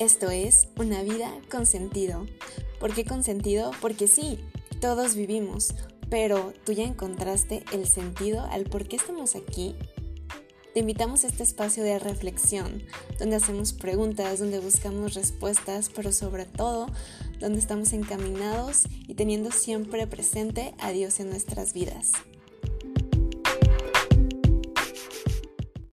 Esto es una vida con sentido. ¿Por qué con sentido? Porque sí, todos vivimos, pero ¿tú ya encontraste el sentido al por qué estamos aquí? Te invitamos a este espacio de reflexión, donde hacemos preguntas, donde buscamos respuestas, pero sobre todo donde estamos encaminados y teniendo siempre presente a Dios en nuestras vidas.